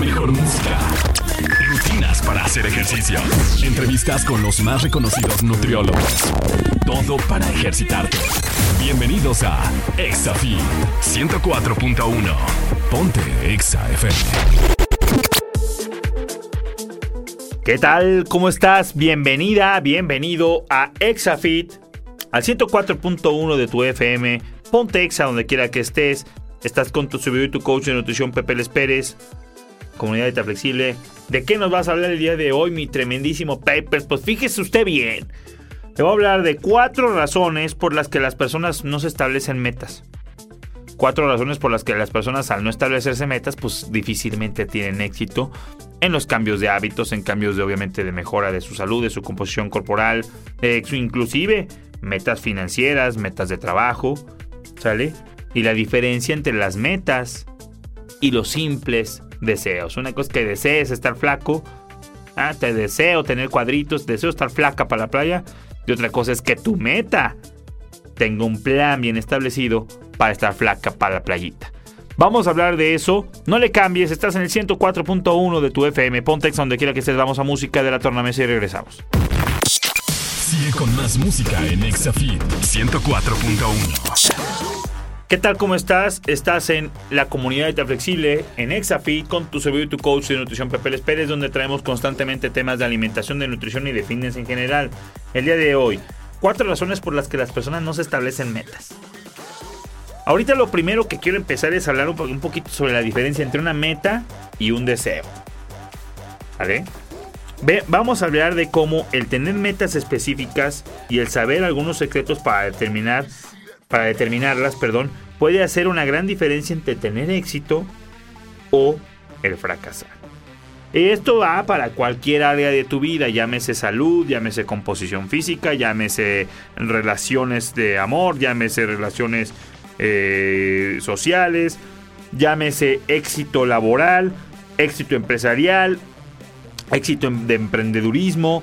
Mejor música. Rutinas para hacer ejercicio. Entrevistas con los más reconocidos nutriólogos. Todo para ejercitarte. Bienvenidos a ExaFit 104.1. Ponte Exa FM. ¿Qué tal? ¿Cómo estás? Bienvenida, bienvenido a ExaFit al 104.1 de tu FM. Ponte Exa donde quiera que estés. Estás con tu servidor y tu coach de nutrición Pepe Les Pérez. Comunidad de Flexible. ¿De qué nos vas a hablar el día de hoy, mi tremendísimo Papers? Pues fíjese usted bien. Te voy a hablar de cuatro razones por las que las personas no se establecen metas. Cuatro razones por las que las personas al no establecerse metas, pues difícilmente tienen éxito en los cambios de hábitos, en cambios de obviamente de mejora de su salud, de su composición corporal, inclusive metas financieras, metas de trabajo, ¿sale? Y la diferencia entre las metas y los simples deseos. Una cosa es que desees estar flaco, ah, te deseo tener cuadritos, deseo estar flaca para la playa. Y otra cosa es que tu meta tenga un plan bien establecido para estar flaca para la playita. Vamos a hablar de eso. No le cambies, estás en el 104.1 de tu FM. Pontex donde quiera que estés. Vamos a música de la tornamesa y regresamos. Sigue con más música en ExaFit 104.1. ¿Qué tal? ¿Cómo estás? Estás en la comunidad de Flexible, en Exafit, con tu servidor y tu coach de nutrición Pepe Les Pérez, donde traemos constantemente temas de alimentación, de nutrición y de fitness en general. El día de hoy, cuatro razones por las que las personas no se establecen metas. Ahorita lo primero que quiero empezar es hablar un poquito sobre la diferencia entre una meta y un deseo. ¿Vale? Ve, vamos a hablar de cómo el tener metas específicas y el saber algunos secretos para determinar para determinarlas, perdón, puede hacer una gran diferencia entre tener éxito o el fracasar. Esto va para cualquier área de tu vida, llámese salud, llámese composición física, llámese relaciones de amor, llámese relaciones eh, sociales, llámese éxito laboral, éxito empresarial, éxito en- de emprendedurismo,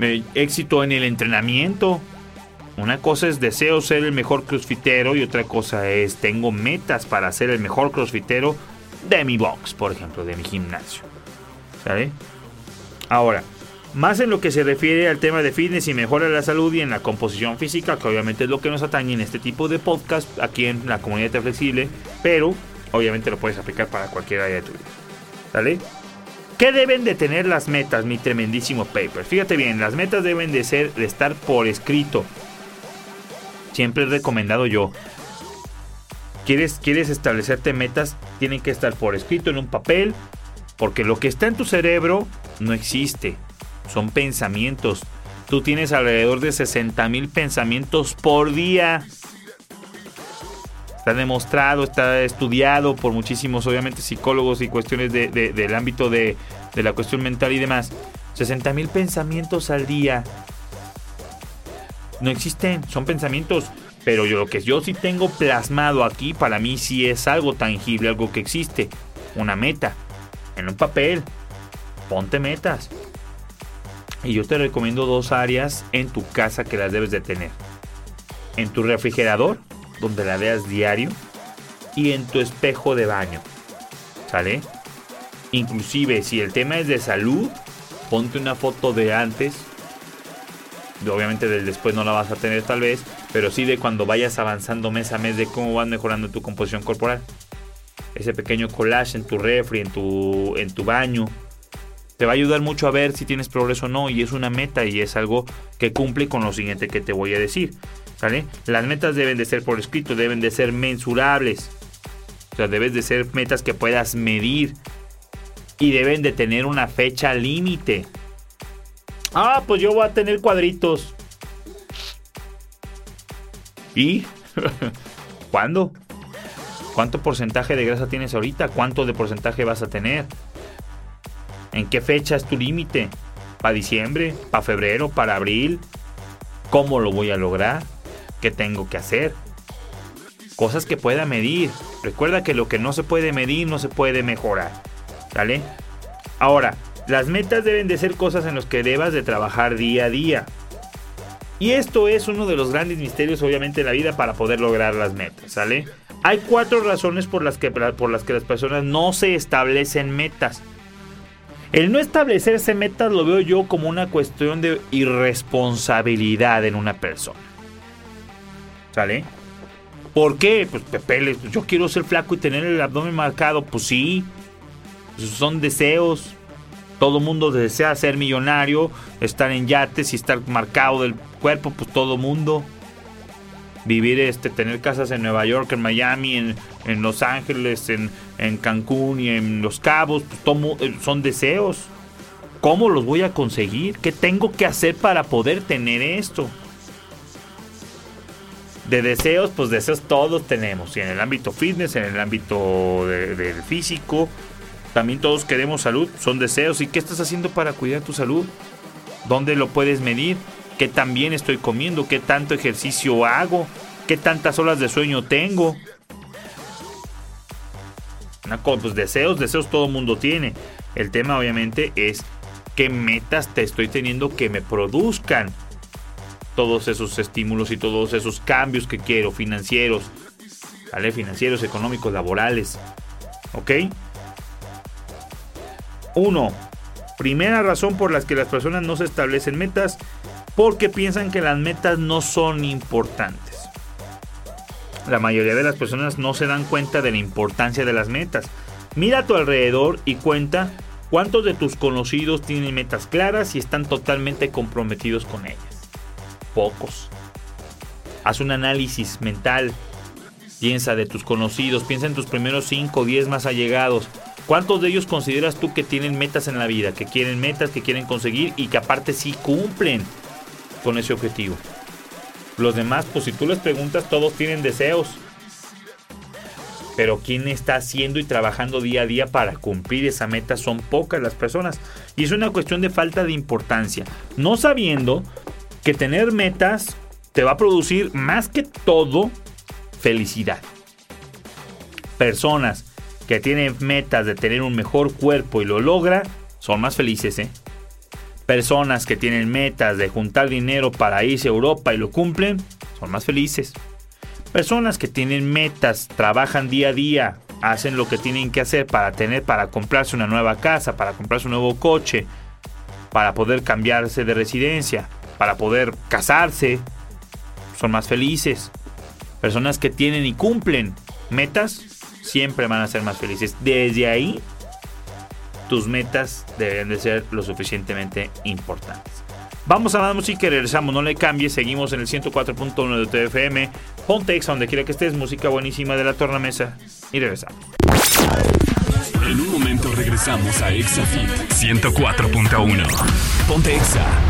eh, éxito en el entrenamiento. Una cosa es deseo ser el mejor crossfitero y otra cosa es tengo metas para ser el mejor crossfitero de mi box, por ejemplo, de mi gimnasio. ¿Sale? Ahora, más en lo que se refiere al tema de fitness y mejora la salud y en la composición física, que obviamente es lo que nos atañe en este tipo de podcast aquí en la comunidad de flexible, pero obviamente lo puedes aplicar para cualquier área de tu vida. ¿Sale? ¿Qué deben de tener las metas, mi tremendísimo paper? Fíjate bien, las metas deben de ser estar por escrito. Siempre he recomendado yo. ¿Quieres, quieres establecerte metas, tienen que estar por escrito en un papel, porque lo que está en tu cerebro no existe. Son pensamientos. Tú tienes alrededor de 60 mil pensamientos por día. Está demostrado, está estudiado por muchísimos, obviamente, psicólogos y cuestiones de- de- del ámbito de, de la cuestión mental y demás. 60 mil pensamientos al día. No existen, son pensamientos. Pero yo, lo que yo sí tengo plasmado aquí, para mí sí es algo tangible, algo que existe. Una meta. En un papel. Ponte metas. Y yo te recomiendo dos áreas en tu casa que las debes de tener. En tu refrigerador, donde la veas diario. Y en tu espejo de baño. ¿Sale? Inclusive si el tema es de salud, ponte una foto de antes. Obviamente del después no la vas a tener tal vez, pero sí de cuando vayas avanzando mes a mes de cómo vas mejorando tu composición corporal. Ese pequeño collage en tu refri, en tu, en tu baño, te va a ayudar mucho a ver si tienes progreso o no y es una meta y es algo que cumple con lo siguiente que te voy a decir. Las metas deben de ser por escrito, deben de ser mensurables. O sea, debes de ser metas que puedas medir y deben de tener una fecha límite. Ah, pues yo voy a tener cuadritos. ¿Y? ¿Cuándo? ¿Cuánto porcentaje de grasa tienes ahorita? ¿Cuánto de porcentaje vas a tener? ¿En qué fecha es tu límite? ¿Para diciembre? ¿Para febrero? ¿Para abril? ¿Cómo lo voy a lograr? ¿Qué tengo que hacer? Cosas que pueda medir. Recuerda que lo que no se puede medir no se puede mejorar. ¿Sale? Ahora, las metas deben de ser cosas en las que debas de trabajar día a día. Y esto es uno de los grandes misterios obviamente de la vida para poder lograr las metas, ¿sale? Hay cuatro razones por las que, por las, que las personas no se establecen metas. El no establecerse metas lo veo yo como una cuestión de irresponsabilidad en una persona. ¿Sale? ¿Por qué? Pues Pepe, yo quiero ser flaco y tener el abdomen marcado. Pues sí, son deseos. Todo mundo desea ser millonario, estar en yates y estar marcado del cuerpo, pues todo mundo. Vivir, este, tener casas en Nueva York, en Miami, en, Los Ángeles, en, Cancún y en Los Cabos, pues eh, son deseos. ¿Cómo los voy a conseguir? ¿Qué tengo que hacer para poder tener esto? De deseos, pues deseos todos tenemos. Y en el ámbito fitness, en el ámbito del físico, también todos queremos salud, son deseos. ¿Y qué estás haciendo para cuidar tu salud? ¿Dónde lo puedes medir? ¿Qué tan bien estoy comiendo? ¿Qué tanto ejercicio hago? ¿Qué tantas horas de sueño tengo? Pues deseos, deseos todo mundo tiene. El tema obviamente es qué metas te estoy teniendo que me produzcan todos esos estímulos y todos esos cambios que quiero, financieros, ¿vale? Financieros, económicos, laborales. ¿Ok? Uno, primera razón por la que las personas no se establecen metas, porque piensan que las metas no son importantes. La mayoría de las personas no se dan cuenta de la importancia de las metas. Mira a tu alrededor y cuenta cuántos de tus conocidos tienen metas claras y están totalmente comprometidos con ellas. Pocos. Haz un análisis mental. Piensa de tus conocidos, piensa en tus primeros 5 o 10 más allegados. ¿Cuántos de ellos consideras tú que tienen metas en la vida, que quieren metas, que quieren conseguir y que aparte sí cumplen con ese objetivo? Los demás, pues si tú les preguntas, todos tienen deseos. Pero quién está haciendo y trabajando día a día para cumplir esa meta son pocas las personas. Y es una cuestión de falta de importancia. No sabiendo que tener metas te va a producir más que todo felicidad. Personas que tiene metas de tener un mejor cuerpo y lo logra, son más felices, ¿eh? Personas que tienen metas de juntar dinero para irse a Europa y lo cumplen, son más felices. Personas que tienen metas, trabajan día a día, hacen lo que tienen que hacer para tener, para comprarse una nueva casa, para comprarse un nuevo coche, para poder cambiarse de residencia, para poder casarse, son más felices. Personas que tienen y cumplen metas, siempre van a ser más felices. Desde ahí, tus metas deben de ser lo suficientemente importantes. Vamos a la música y regresamos, no le cambies, seguimos en el 104.1 de TFM, ponte exa donde quiera que estés, música buenísima de la tornamesa y regresamos. En un momento regresamos a ExaFit 104.1. Ponte Exa.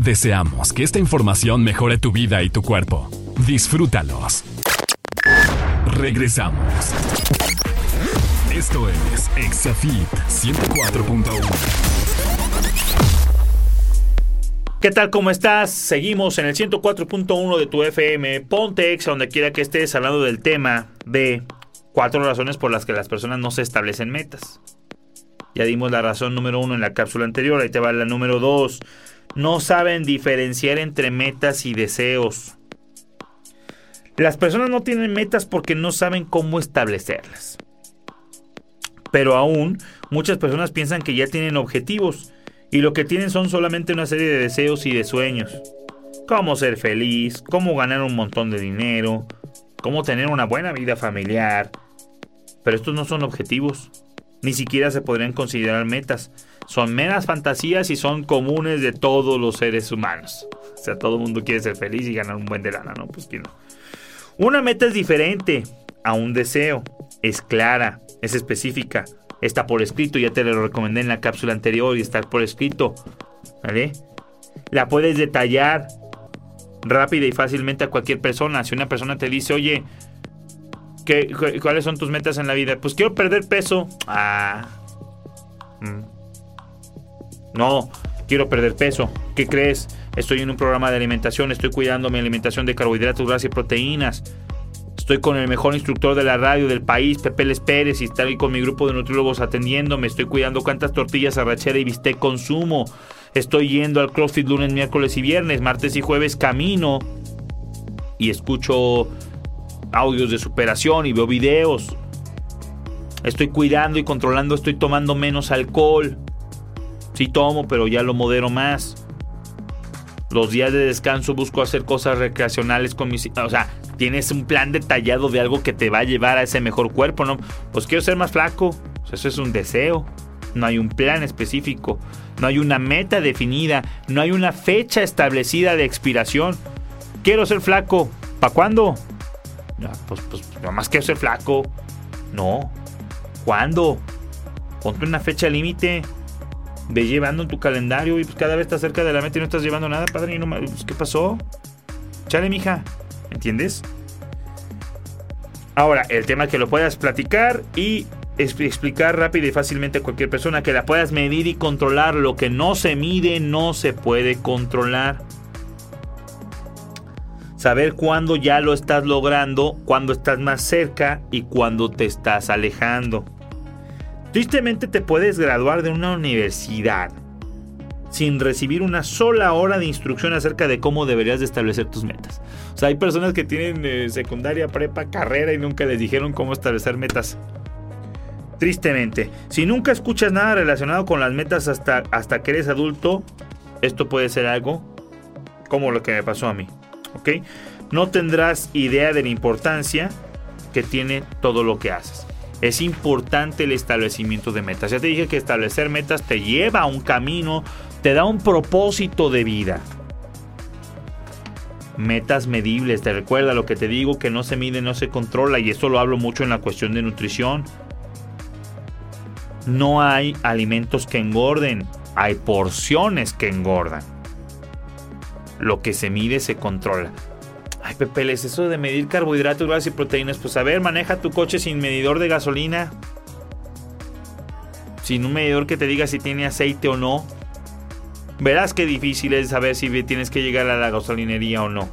Deseamos que esta información mejore tu vida y tu cuerpo. Disfrútalos. Regresamos. Esto es Exafit 104.1. ¿Qué tal? ¿Cómo estás? Seguimos en el 104.1 de tu FM. Ponte Exa donde quiera que estés hablando del tema de cuatro razones por las que las personas no se establecen metas. Ya dimos la razón número uno en la cápsula anterior, ahí te va la número dos. No saben diferenciar entre metas y deseos. Las personas no tienen metas porque no saben cómo establecerlas. Pero aún muchas personas piensan que ya tienen objetivos y lo que tienen son solamente una serie de deseos y de sueños. Cómo ser feliz, cómo ganar un montón de dinero, cómo tener una buena vida familiar. Pero estos no son objetivos, ni siquiera se podrían considerar metas. Son meras fantasías y son comunes de todos los seres humanos. O sea, todo el mundo quiere ser feliz y ganar un buen de lana, ¿no? Pues que. Una meta es diferente a un deseo. Es clara, es específica. Está por escrito, ya te lo recomendé en la cápsula anterior y está por escrito. ¿Vale? La puedes detallar rápida y fácilmente a cualquier persona. Si una persona te dice, oye, ¿qué, ¿cuáles son tus metas en la vida? Pues quiero perder peso. Ah. Mm. No, quiero perder peso. ¿Qué crees? Estoy en un programa de alimentación, estoy cuidando mi alimentación de carbohidratos, grasas y proteínas. Estoy con el mejor instructor de la radio del país, Pepe Les Pérez, y estoy con mi grupo de nutriólogos atendiéndome. Estoy cuidando cuántas tortillas, arrachera y bistec consumo. Estoy yendo al CrossFit lunes, miércoles y viernes, martes y jueves camino y escucho audios de superación y veo videos. Estoy cuidando y controlando, estoy tomando menos alcohol. Sí tomo, pero ya lo modero más. Los días de descanso busco hacer cosas recreacionales con mis... O sea, tienes un plan detallado de algo que te va a llevar a ese mejor cuerpo, ¿no? Pues quiero ser más flaco. eso es un deseo. No hay un plan específico. No hay una meta definida. No hay una fecha establecida de expiración. Quiero ser flaco. ¿Para cuándo? pues, pues nomás quiero ser flaco. No. ¿Cuándo? Ponte una fecha límite ve llevando en tu calendario y pues cada vez estás cerca de la meta y no estás llevando nada, padre. No, pues, ¿Qué pasó? Chale, mija. ¿Entiendes? Ahora, el tema que lo puedas platicar y explicar rápido y fácilmente a cualquier persona, que la puedas medir y controlar. Lo que no se mide no se puede controlar. Saber cuándo ya lo estás logrando, cuándo estás más cerca y cuándo te estás alejando. Tristemente te puedes graduar de una universidad sin recibir una sola hora de instrucción acerca de cómo deberías de establecer tus metas. O sea, hay personas que tienen eh, secundaria, prepa, carrera y nunca les dijeron cómo establecer metas. Tristemente, si nunca escuchas nada relacionado con las metas hasta, hasta que eres adulto, esto puede ser algo como lo que me pasó a mí. ¿Ok? No tendrás idea de la importancia que tiene todo lo que haces es importante el establecimiento de metas. Ya te dije que establecer metas te lleva a un camino, te da un propósito de vida. Metas medibles, te recuerda lo que te digo, que no se mide, no se controla, y esto lo hablo mucho en la cuestión de nutrición. No hay alimentos que engorden, hay porciones que engordan. Lo que se mide se controla. Ay, Pepe, es eso de medir carbohidratos, grasas y proteínas. Pues a ver, maneja tu coche sin medidor de gasolina. Sin un medidor que te diga si tiene aceite o no. Verás qué difícil es saber si tienes que llegar a la gasolinería o no.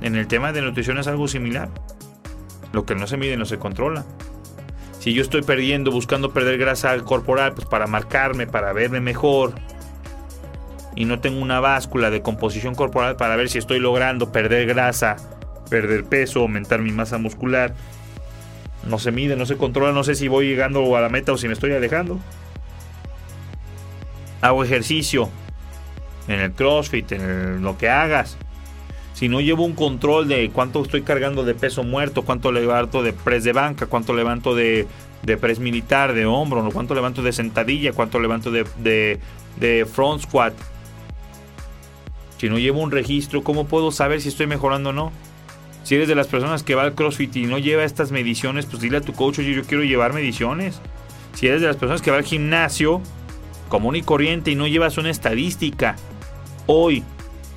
En el tema de nutrición es algo similar. Lo que no se mide no se controla. Si yo estoy perdiendo, buscando perder grasa corporal, pues para marcarme, para verme mejor, y no tengo una báscula de composición corporal para ver si estoy logrando perder grasa, perder peso, aumentar mi masa muscular. No se mide, no se controla, no sé si voy llegando a la meta o si me estoy alejando. Hago ejercicio en el CrossFit, en lo que hagas. Si no llevo un control de cuánto estoy cargando de peso muerto, cuánto levanto de press de banca, cuánto levanto de, de press militar, de hombro, cuánto levanto de sentadilla, cuánto levanto de, de, de front squat, si no llevo un registro, ¿cómo puedo saber si estoy mejorando o no? Si eres de las personas que va al CrossFit y no lleva estas mediciones, pues dile a tu coach, oye, yo quiero llevar mediciones. Si eres de las personas que va al gimnasio común y corriente y no llevas una estadística, hoy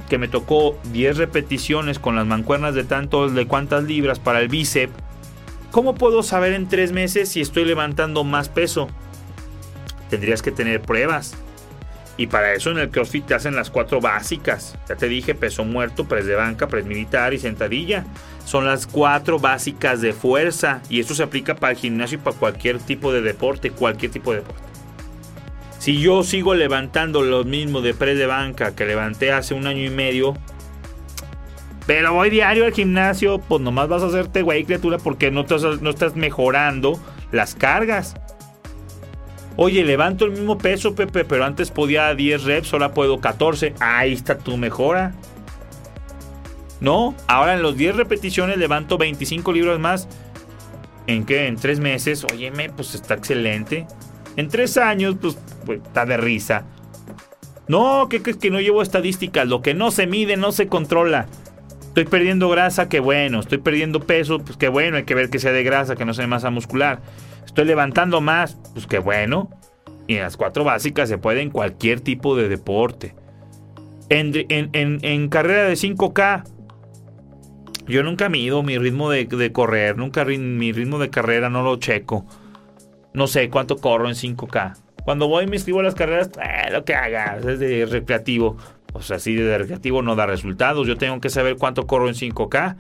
que me tocó 10 repeticiones con las mancuernas de tanto de cuántas libras para el bíceps, ¿cómo puedo saber en tres meses si estoy levantando más peso? Tendrías que tener pruebas. Y para eso en el CrossFit te hacen las cuatro básicas. Ya te dije, peso muerto, press de banca, press militar y sentadilla. Son las cuatro básicas de fuerza. Y esto se aplica para el gimnasio y para cualquier tipo de deporte, cualquier tipo de deporte. Si yo sigo levantando lo mismo de press de banca que levanté hace un año y medio, pero voy diario al gimnasio, pues nomás vas a hacerte güey, criatura, porque no, no estás mejorando las cargas. Oye, levanto el mismo peso, Pepe, pero antes podía 10 reps, ahora puedo 14. Ahí está tu mejora. No, ahora en los 10 repeticiones levanto 25 libras más. ¿En qué? En 3 meses. Óyeme, pues está excelente. En 3 años, pues, pues, está de risa. No, ¿qué crees que no llevo estadísticas? Lo que no se mide no se controla. Estoy perdiendo grasa, qué bueno. Estoy perdiendo peso, pues qué bueno. Hay que ver que sea de grasa, que no sea de masa muscular. Estoy levantando más, pues qué bueno. Y en las cuatro básicas se puede en cualquier tipo de deporte. En, carrera de 5K, yo nunca mido mi ritmo de, correr, nunca mi ritmo de carrera no lo checo. No sé cuánto corro en 5K. Cuando voy y me inscribo a las carreras, eh, lo que hagas, es de recreativo. O sea, así de recreativo no da resultados. Yo tengo que saber cuánto corro en 5K.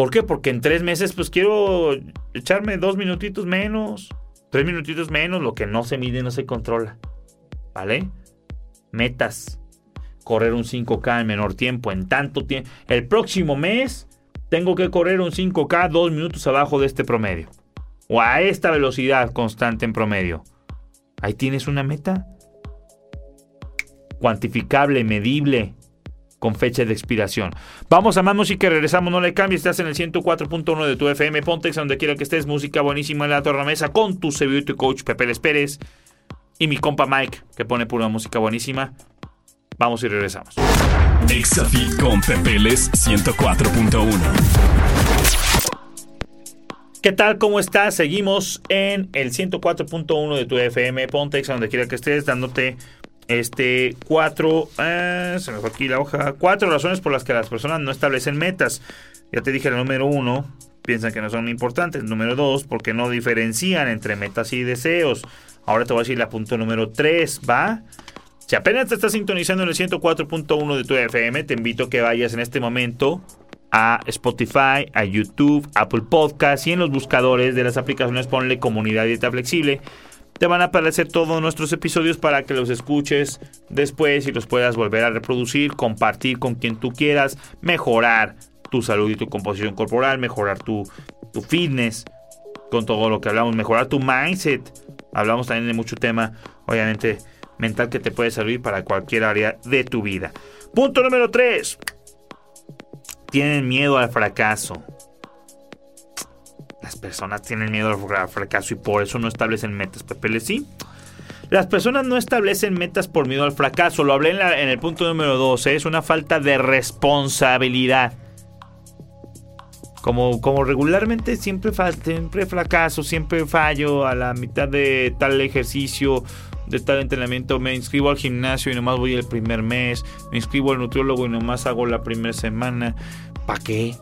¿Por qué? Porque en tres meses pues quiero echarme dos minutitos menos, tres minutitos menos, lo que no se mide no se controla. ¿Vale? Metas. Correr un 5K en menor tiempo, en tanto tiempo. El próximo mes tengo que correr un 5K dos minutos abajo de este promedio. O a esta velocidad constante en promedio. Ahí tienes una meta cuantificable, medible, con fecha de expiración. Vamos a más música y regresamos. No le cambies, estás en el 104.1 de tu FM Pontex, donde quiera que estés. Música buenísima en la tornamesa con tu y tu coach Pepe Les Pérez y mi compa Mike, que pone pura música buenísima. Vamos y regresamos. Exafit con Pepeles 104.1. ¿Qué tal? ¿Cómo estás? Seguimos en el 104.1 de tu FM Pontex, donde quiera que estés, dándote este, cuatro, eh, se me fue aquí la hoja, cuatro razones por las que las personas no establecen metas. Ya te dije, la número uno, piensan que no son importantes. Número dos, porque no diferencian entre metas y deseos. Ahora te voy a decir la punto número tres, ¿va? Si apenas te estás sintonizando en el 104.1 de tu FM, te invito a que vayas en este momento a Spotify, a YouTube, Apple Podcast y en los buscadores de las aplicaciones ponle comunidad dieta flexible te van a aparecer todos nuestros episodios para que los escuches después y los puedas volver a reproducir, compartir con quien tú quieras, mejorar tu salud y tu composición corporal, mejorar tu, tu fitness, con todo lo que hablamos, mejorar tu mindset. Hablamos también de mucho tema, obviamente, mental que te puede servir para cualquier área de tu vida. Punto número 3. Tienen miedo al fracaso. Las personas tienen miedo al fracaso y por eso no establecen metas. Pepe, sí. Las personas no establecen metas por miedo al fracaso. Lo hablé en, el punto número 12. Es una falta de responsabilidad. Como, como regularmente siempre, siempre fracaso, siempre fallo a la mitad de tal ejercicio, de tal entrenamiento. Me inscribo al gimnasio y nomás voy el primer mes. Me inscribo al nutriólogo y nomás hago la primera semana. ¿Para qué?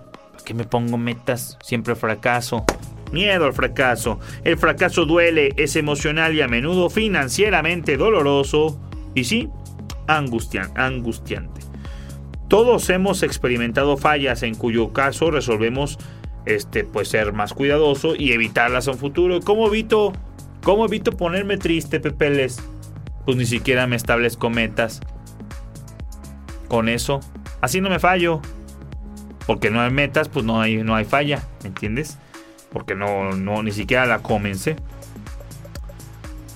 Que me pongo metas, siempre fracaso. Miedo al fracaso. El fracaso duele, es emocional y a menudo financieramente doloroso. Y sí, angustiante. Todos hemos experimentado fallas en cuyo caso resolvemos este, pues, ser más cuidadoso y evitarlas en futuro. ¿Cómo evito, cómo evito ponerme triste, Pepeles? Pues ni siquiera me establezco metas. Con eso, así no me fallo porque no hay metas, pues no hay, no hay falla, ¿me entiendes? Porque no, no, ni siquiera la comencé.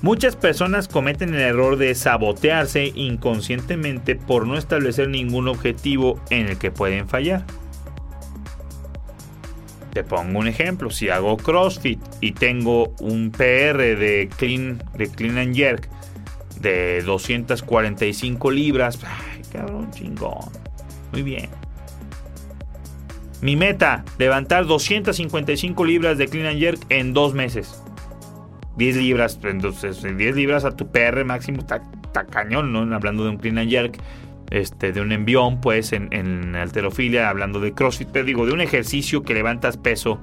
Muchas personas cometen el error de sabotearse inconscientemente por no establecer ningún objetivo en el que pueden fallar. Te pongo un ejemplo, si hago CrossFit y tengo un PR de clean, de clean and jerk de 245 libras, ay, cabrón, chingón. Muy bien. Mi meta, levantar 255 libras de clean and jerk en dos meses. 10 libras, entonces 10 libras a tu PR máximo está, cañón, ¿no? Hablando de un clean and jerk, este, de un envión, pues en, en alterofilia, hablando de CrossFit, pero digo, de un ejercicio que levantas peso,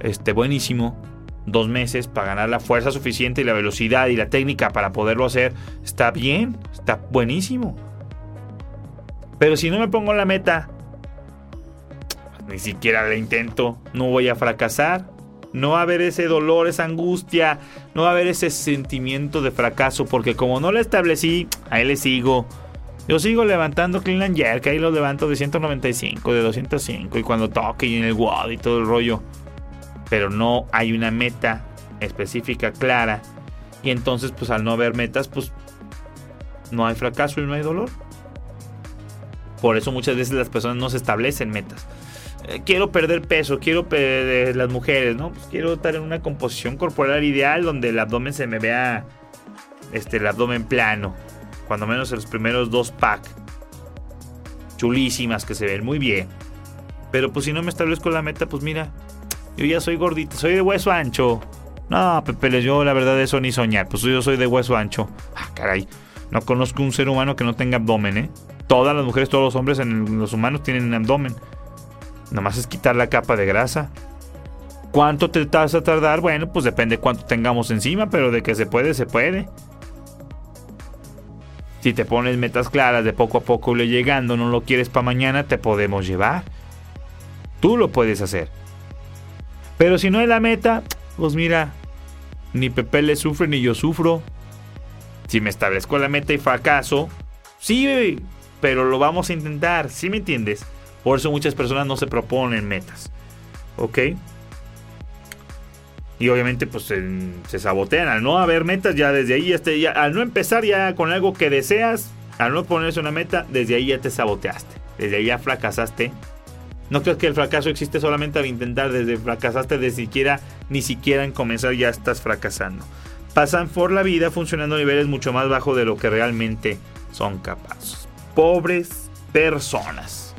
este, buenísimo. dos meses para ganar la fuerza suficiente y la velocidad y la técnica para poderlo hacer, está bien, está buenísimo. Pero si no me pongo la meta, ni siquiera la intento, no voy a fracasar. No va a haber ese dolor, esa angustia, no va a haber ese sentimiento de fracaso, porque como no la establecí, ahí le sigo. Yo sigo levantando clean and jerk, ahí lo levanto de 195, de 205, y cuando toque y en el WOD y todo el rollo. Pero no hay una meta específica, clara. Y entonces, pues al no haber metas, pues no hay fracaso y no hay dolor. Por eso muchas veces las personas no se establecen metas. Eh, quiero perder peso, quiero perder las mujeres, ¿no? Pues quiero estar en una composición corporal ideal donde el abdomen se me vea, este, el abdomen plano. Cuando menos en los primeros dos packs. Chulísimas que se ven muy bien. Pero pues si no me establezco la meta, pues mira, yo ya soy gordito, soy de hueso ancho. No, Pepe, yo la verdad eso ni soñar. Pues yo soy de hueso ancho. Ah, caray. No conozco un ser humano que no tenga abdomen, ¿eh? Todas las mujeres, todos los hombres en los humanos tienen abdomen. Nomás es quitar la capa de grasa. ¿Cuánto te vas a tardar? Bueno, pues depende cuánto tengamos encima, pero de que se puede, se puede. Si te pones metas claras de poco a poco le llegando, no lo quieres para mañana, te podemos llevar. Tú lo puedes hacer. Pero si no es la meta, pues mira, ni Pepe le sufre ni yo sufro. Si me establezco la meta y fracaso, sí, pero lo vamos a intentar, ¿sí me entiendes? Por eso muchas personas no se proponen metas. ¿Ok? Y obviamente pues se, sabotean. Al no haber metas ya desde ahí, ya, al no empezar ya con algo que deseas, al no ponerse una meta, desde ahí ya te saboteaste. Desde ahí ya fracasaste. No crees que el fracaso existe solamente al intentar, desde fracasaste de siquiera, ni siquiera en comenzar ya estás fracasando. Pasan por la vida funcionando a niveles mucho más bajos de lo que realmente son capaces. Pobres personas.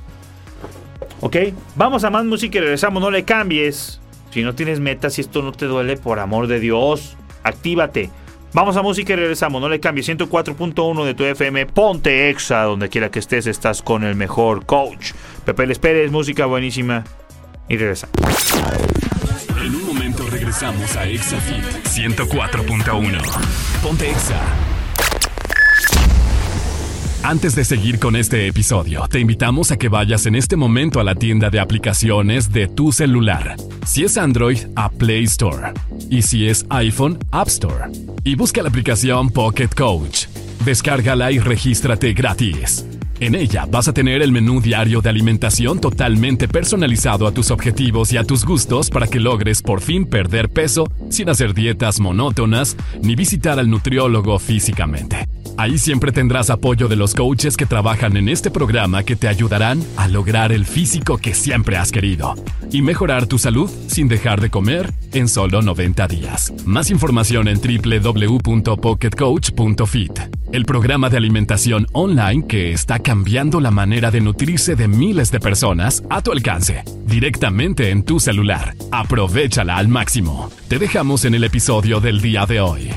¿Ok? Vamos a más música y regresamos. No le cambies. Si no tienes metas, si esto no te duele, por amor de Dios, actívate. Vamos a música y regresamos. No le cambies. 104.1 de tu FM. Ponte Exa. Donde quiera que estés, estás con el mejor coach. Pepe Les Pérez, música buenísima. Y regresamos. En un momento regresamos a ExaFit 104.1. Ponte Exa. Antes de seguir con este episodio, te invitamos a que vayas en este momento a la tienda de aplicaciones de tu celular. Si es Android, a Play Store. Y si es iPhone, App Store. Y busca la aplicación Pocket Coach. Descárgala y regístrate gratis. En ella vas a tener el menú diario de alimentación totalmente personalizado a tus objetivos y a tus gustos para que logres por fin perder peso sin hacer dietas monótonas ni visitar al nutriólogo físicamente. Ahí siempre tendrás apoyo de los coaches que trabajan en este programa que te ayudarán a lograr el físico que siempre has querido y mejorar tu salud sin dejar de comer en solo 90 días. Más información en www.pocketcoach.fit, el programa de alimentación online que está cambiando la manera de nutrirse de miles de personas a tu alcance, directamente en tu celular. Aprovechala al máximo. Te dejamos en el episodio del día de hoy.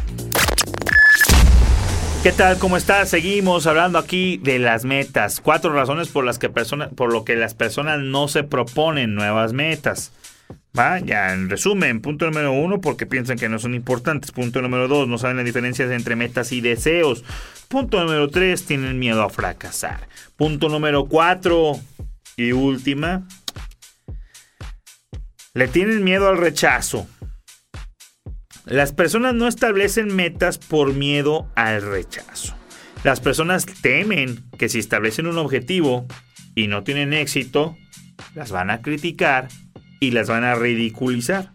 ¿Qué tal? ¿Cómo estás? Seguimos hablando aquí de las metas. Cuatro razones por las que por lo que las personas no se proponen nuevas metas. Ya en resumen, punto número uno, porque piensan que no son importantes. Punto número dos, no saben la diferencia entre metas y deseos. Punto número tres, tienen miedo a fracasar. Punto número cuatro y última, le tienen miedo al rechazo. Las personas no establecen metas por miedo al rechazo. Las personas temen que si establecen un objetivo y no tienen éxito, las van a criticar y las van a ridiculizar.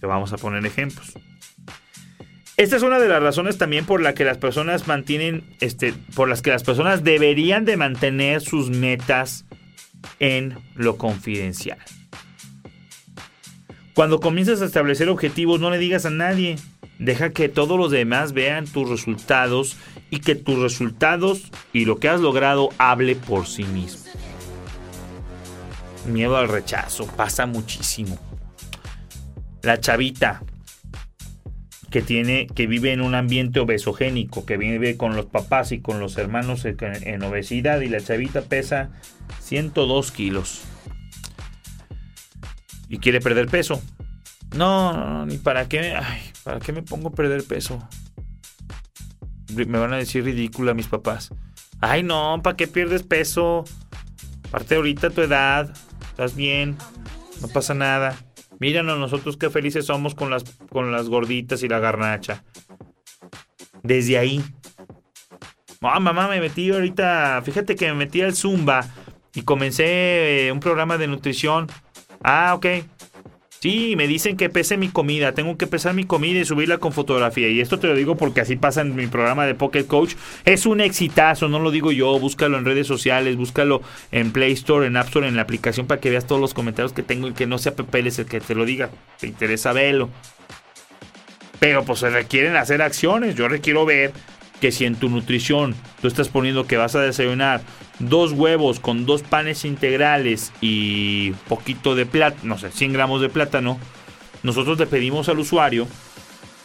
Te vamos a poner ejemplos. Esta es una de las razones también por la que las personas mantienen, este, por las que las personas deberían de mantener sus metas en lo confidencial. Cuando comienzas a establecer objetivos, no le digas a nadie. Deja que todos los demás vean tus resultados y que tus resultados y lo que has logrado hable por sí mismo. Miedo al rechazo, pasa muchísimo. La chavita que tiene que vive en un ambiente obesogénico, que vive con los papás y con los hermanos en obesidad y la chavita pesa 102 kilos y quiere perder peso. No, no, ni para qué, para qué me pongo a perder peso. Me van a decir ridícula mis papás. Ay, no, ¿para qué pierdes peso? Aparte ahorita tu edad, estás bien, no pasa nada. Míranos nosotros qué felices somos con las, con las gorditas y la garnacha. Desde ahí. Ah, mamá, me metí ahorita, fíjate que me metí al Zumba y comencé eh, un programa de nutrición. Ah, ok. Sí, me dicen que pese mi comida. Tengo que pesar mi comida y subirla con fotografía. Y esto te lo digo porque así pasa en mi programa de Pocket Coach. Es un exitazo, no lo digo yo. Búscalo en redes sociales, búscalo en Play Store, en App Store, en la aplicación para que veas todos los comentarios que tengo y que no sea Pepe el que te lo diga. Te interesa verlo. Pero pues se requieren hacer acciones. Yo requiero ver que si en tu nutrición tú estás poniendo que vas a desayunar dos huevos con dos panes integrales y poquito de plátano, no sé, 100 gramos de plátano, nosotros le pedimos al usuario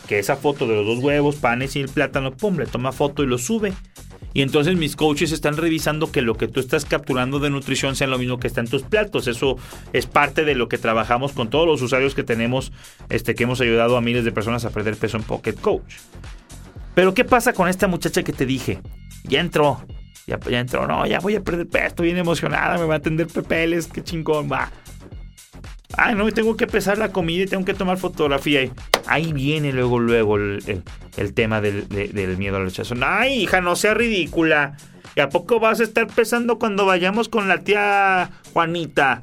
que esa foto de los dos huevos, panes y el plátano, pum, le toma foto y lo sube. Y entonces mis coaches están revisando que lo que tú estás capturando de nutrición sea lo mismo que está en tus platos. Eso es parte de lo que trabajamos con todos los usuarios que tenemos, este, que hemos ayudado a miles de personas a perder peso en Pocket Coach. Pero ¿qué pasa con esta muchacha que te dije? Ya entró, ya, ya entró, no, ya voy a perder estoy bien emocionada, me va a atender pepeles, qué chingón, va. Ay, no, tengo que pesar la comida y tengo que tomar fotografía. Ahí viene luego, luego el, tema del, del, miedo al rechazo. Ay, hija, no sea ridícula. ¿Y a poco vas a estar pesando cuando vayamos con la tía Juanita?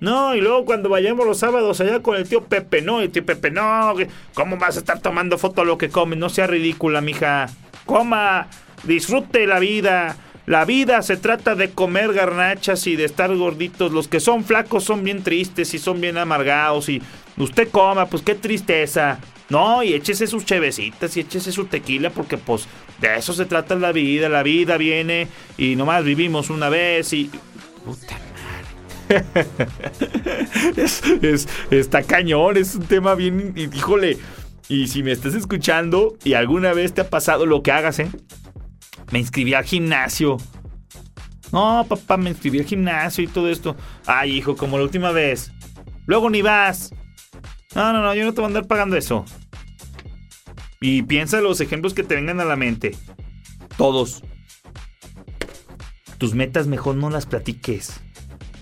No, y luego cuando vayamos los sábados allá con el tío Pepe, no, el tío Pepe, no, ¿cómo vas a estar tomando foto de lo que comes? No sea ridícula, mija. Coma, disfrute la vida. La vida se trata de comer garnachas y de estar gorditos. Los que son flacos son bien tristes y son bien amargados. Y usted coma, pues qué tristeza. No, y échese sus chevecitas y échese su tequila porque pues de eso se trata la vida. La vida viene y nomás vivimos una vez y... Puta madre. es, es, está cañón, es un tema bien... Híjole, y si me estás escuchando y alguna vez te ha pasado lo que hagas, ¿eh? Me inscribí al gimnasio. No, papá, me inscribí al gimnasio y todo esto. Ay, hijo, como la última vez. Luego ni vas. No, no, no, yo no te voy a andar pagando eso. Y piensa los ejemplos que te vengan a la mente. Todos. Tus metas mejor no las platiques.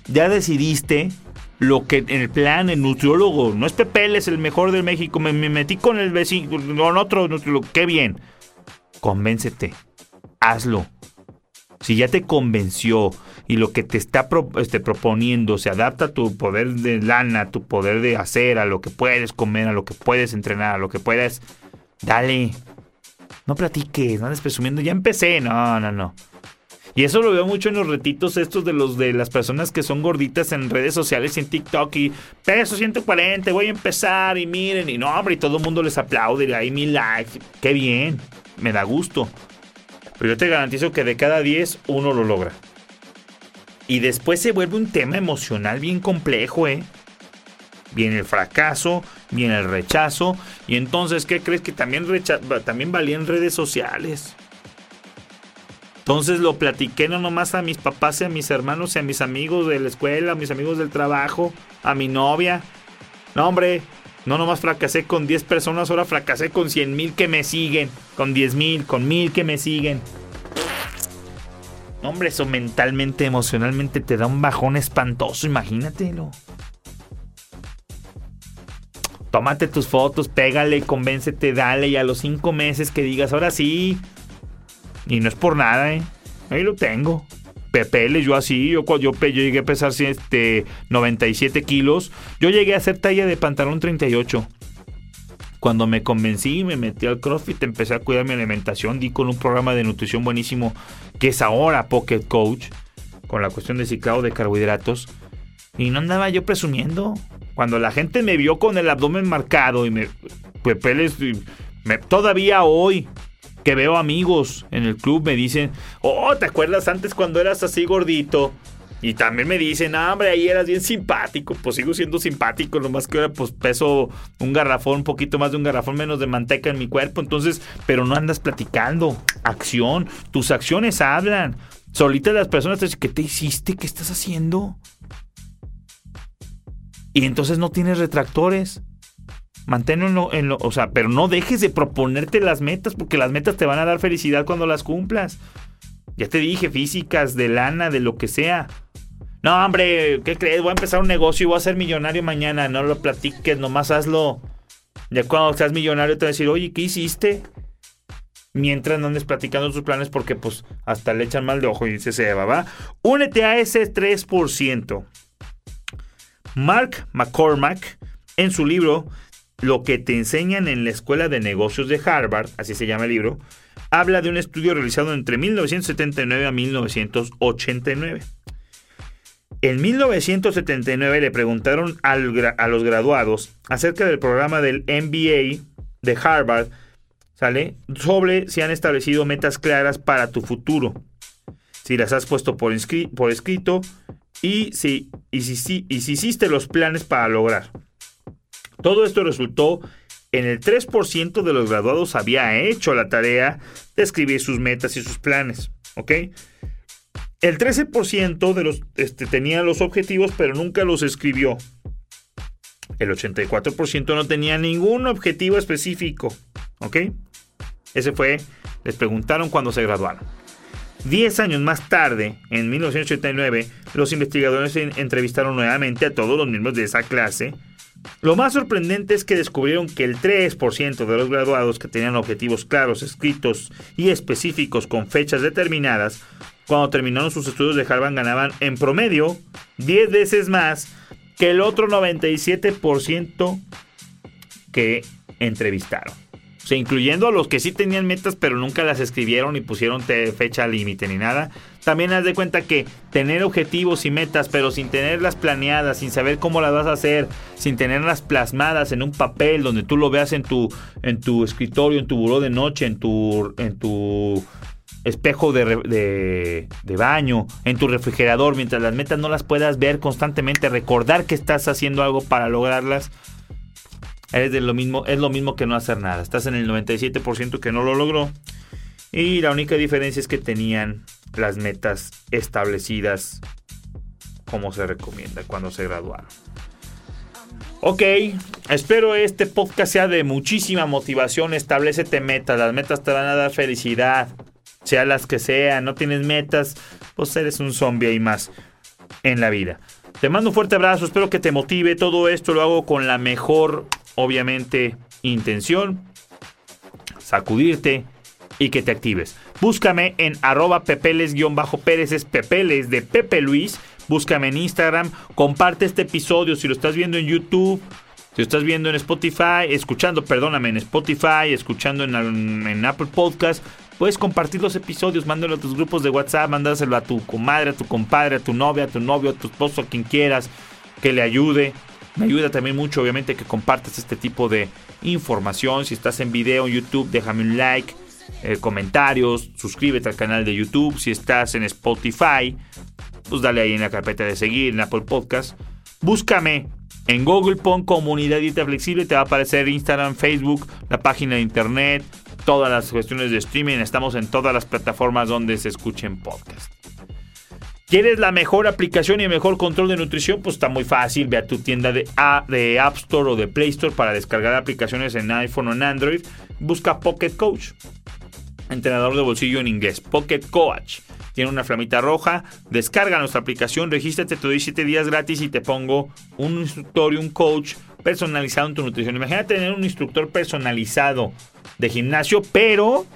Ya decidiste lo que en el plan, el nutriólogo, no es Pepe, es el mejor de México. Me, metí con el vecino, con otro nutriólogo. Qué bien. Convéncete hazlo. Si ya te convenció y lo que te está este, proponiendo se adapta a tu poder de lana, a tu poder de hacer, a lo que puedes comer, a lo que puedes entrenar, a lo que puedes, dale. No platiques, no andes presumiendo, ya empecé, no, no, no. Y eso lo veo mucho en los retitos estos de los de las personas que son gorditas en redes sociales y en TikTok y peso 140, voy a empezar y miren y no, hombre, y todo el mundo les aplaude, y ahí mi like, qué bien, me da gusto. Pero yo te garantizo que de cada 10, uno lo logra. Y después se vuelve un tema emocional bien complejo, ¿eh? Viene el fracaso, viene el rechazo. Y entonces, ¿qué crees que también, también redes sociales? Entonces lo platiqué no nomás a mis papás y a mis hermanos y a mis amigos de la escuela, a mis amigos del trabajo, a mi novia. No, hombre, no nomás fracasé con 10 personas, ahora fracasé con 100 mil que me siguen. Con 10 mil, con mil que me siguen. Hombre, eso mentalmente, emocionalmente te da un bajón espantoso, imagínatelo. Tómate tus fotos, pégale, convéncete, dale y a los 5 meses que digas, ahora sí. Y no es por nada, ¿eh? Ahí lo tengo. Pepeles, yo así, yo, yo, yo llegué a pesar este, 97 kilos, yo llegué a hacer talla de pantalón 38. Cuando me convencí, me metí al CrossFit, empecé a cuidar mi alimentación, di con un programa de nutrición buenísimo que es ahora Pocket Coach, con la cuestión de ciclado de carbohidratos. Y no andaba yo presumiendo. Cuando la gente me vio con el abdomen marcado y me... Pepeles, me, todavía hoy que veo amigos en el club me dicen, oh, ¿te acuerdas antes cuando eras así gordito? Y también me dicen, ah, hombre, ahí eras bien simpático. Pues sigo siendo simpático, nomás que ahora pues peso un garrafón, un poquito más de un garrafón menos de manteca en mi cuerpo. Entonces, pero no andas platicando. Acción. Tus acciones hablan. Solitas las personas te dicen, ¿qué te hiciste? ¿Qué estás haciendo? Y entonces no tienes retractores. Manténlo en lo, o sea, pero no dejes de proponerte las metas porque las metas te van a dar felicidad cuando las cumplas. Ya te dije, físicas, de lana, de lo que sea. No, hombre, ¿qué crees? Voy a empezar un negocio y voy a ser millonario mañana. No lo platiques, nomás hazlo. Ya cuando seas millonario te va a decir, oye, ¿qué hiciste? Mientras no andes platicando tus planes porque pues hasta le echan mal de ojo y dice se va, ¿va? Únete a ese 3%. Mark McCormack, en su libro Lo que te enseñan en la Escuela de Negocios de Harvard, así se llama el libro, habla de un estudio realizado entre 1979 a 1989. En 1979 le preguntaron a los graduados acerca del programa del MBA de Harvard, ¿sale? Sobre si han establecido metas claras para tu futuro, si las has puesto por, por escrito y si, y, si, y si hiciste los planes para lograr. Todo esto resultó en el 3% de los graduados había hecho la tarea de escribir sus metas y sus planes, ¿ok? El 13% de los este, tenía los objetivos, pero nunca los escribió. El 84% no tenía ningún objetivo específico. ¿Ok? Ese fue, les preguntaron cuando se graduaron. Diez años más tarde, en 1989, los investigadores entrevistaron nuevamente a todos los miembros de esa clase. Lo más sorprendente es que descubrieron que el 3% de los graduados que tenían objetivos claros, escritos y específicos con fechas determinadas cuando terminaron sus estudios de Harvard ganaban en promedio 10 veces más que el otro 97% que entrevistaron. O sea, incluyendo a los que sí tenían metas pero nunca las escribieron y pusieron fecha límite ni nada. También haz de cuenta que tener objetivos y metas pero sin tenerlas planeadas, sin saber cómo las vas a hacer, sin tenerlas plasmadas en un papel donde tú lo veas en tu, en tu escritorio, en tu buró de noche, en tu, en tu espejo de, baño, en tu refrigerador, mientras las metas no las puedas ver constantemente, recordar que estás haciendo algo para lograrlas, es, de lo mismo, es lo mismo que no hacer nada. Estás en el 97% que no lo logró. Y la única diferencia es que tenían las metas establecidas como se recomienda cuando se graduaron. Ok, espero este podcast sea de muchísima motivación. Establecete metas. Las metas te van a dar felicidad sea las que sean, no tienes metas, pues eres un zombie y más en la vida. Te mando un fuerte abrazo, espero que te motive. Todo esto lo hago con la mejor, obviamente, intención. Sacudirte y que te actives. Búscame en arroba pepeles-pérez, es pepeles de Pepe Luis. Búscame en Instagram, comparte este episodio si lo estás viendo en YouTube. Si lo estás viendo en Spotify, escuchando, perdóname, en Spotify, escuchando en, en Apple Podcast, Puedes compartir los episodios, mándalo a tus grupos de WhatsApp, mándaselo a tu comadre, a tu compadre, a tu novia, a tu novio, a tu esposo, a quien quieras que le ayude. Me ayuda también mucho, obviamente, que compartas este tipo de información. Si estás en video en YouTube, déjame un like, eh, comentarios, suscríbete al canal de YouTube. Si estás en Spotify, pues dale ahí en la carpeta de seguir, en Apple Podcast. Búscame en Google, pon Comunidad Dieta Flexible, te va a aparecer Instagram, Facebook, la página de internet, todas las cuestiones de streaming. Estamos en todas las plataformas donde se escuchen podcasts. ¿Quieres la mejor aplicación y el mejor control de nutrición? Pues está muy fácil. Ve a tu tienda de, de App Store o de Play Store para descargar aplicaciones en iPhone o en Android. Busca Pocket Coach. Entrenador de bolsillo en inglés. Pocket Coach. Tiene una flamita roja. Descarga nuestra aplicación. Regístrate, te doy 7 días gratis y te pongo un instructor y un coach personalizado en tu nutrición. Imagínate tener un instructor personalizado de gimnasio, pero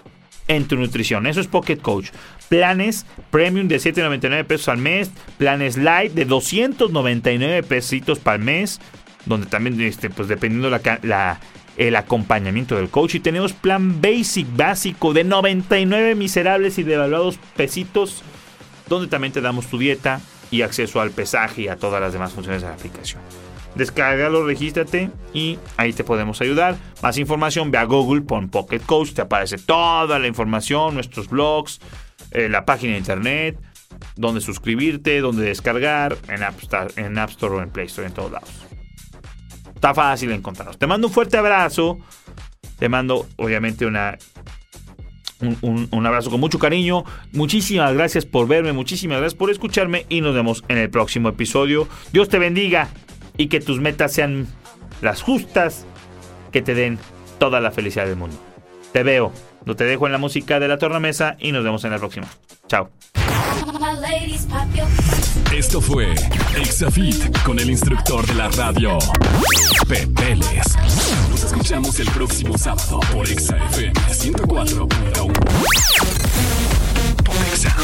en tu nutrición. Eso es Pocket Coach. Planes premium de 7.99 pesos al mes. Planes light de 299 pesitos el mes. Donde también, este, pues dependiendo la, el acompañamiento del coach. Y tenemos plan basic básico de 99 miserables y devaluados pesitos. Donde también te damos tu dieta y acceso al pesaje y a todas las demás funciones de la aplicación. Descárgalo, regístrate y ahí te podemos ayudar. Más información, ve a Google, pon Pocket Coach, te aparece toda la información, nuestros blogs, eh, la página de internet, donde suscribirte, donde descargar, en App, en App Store o en Play Store, en todos lados. Está fácil encontrarlos. Te mando un fuerte abrazo. Te mando, obviamente, una un, un, abrazo con mucho cariño. Muchísimas gracias por verme, muchísimas gracias por escucharme y nos vemos en el próximo episodio. Dios te bendiga y que tus metas sean las justas que te den toda la felicidad del mundo. Te veo, no te dejo en la música de la tornamesa y nos vemos en la próxima. Chao. Esto fue Exafit con el instructor de la radio, Pepeles. Nos escuchamos el próximo sábado por Exafm 104.1. Por Exa.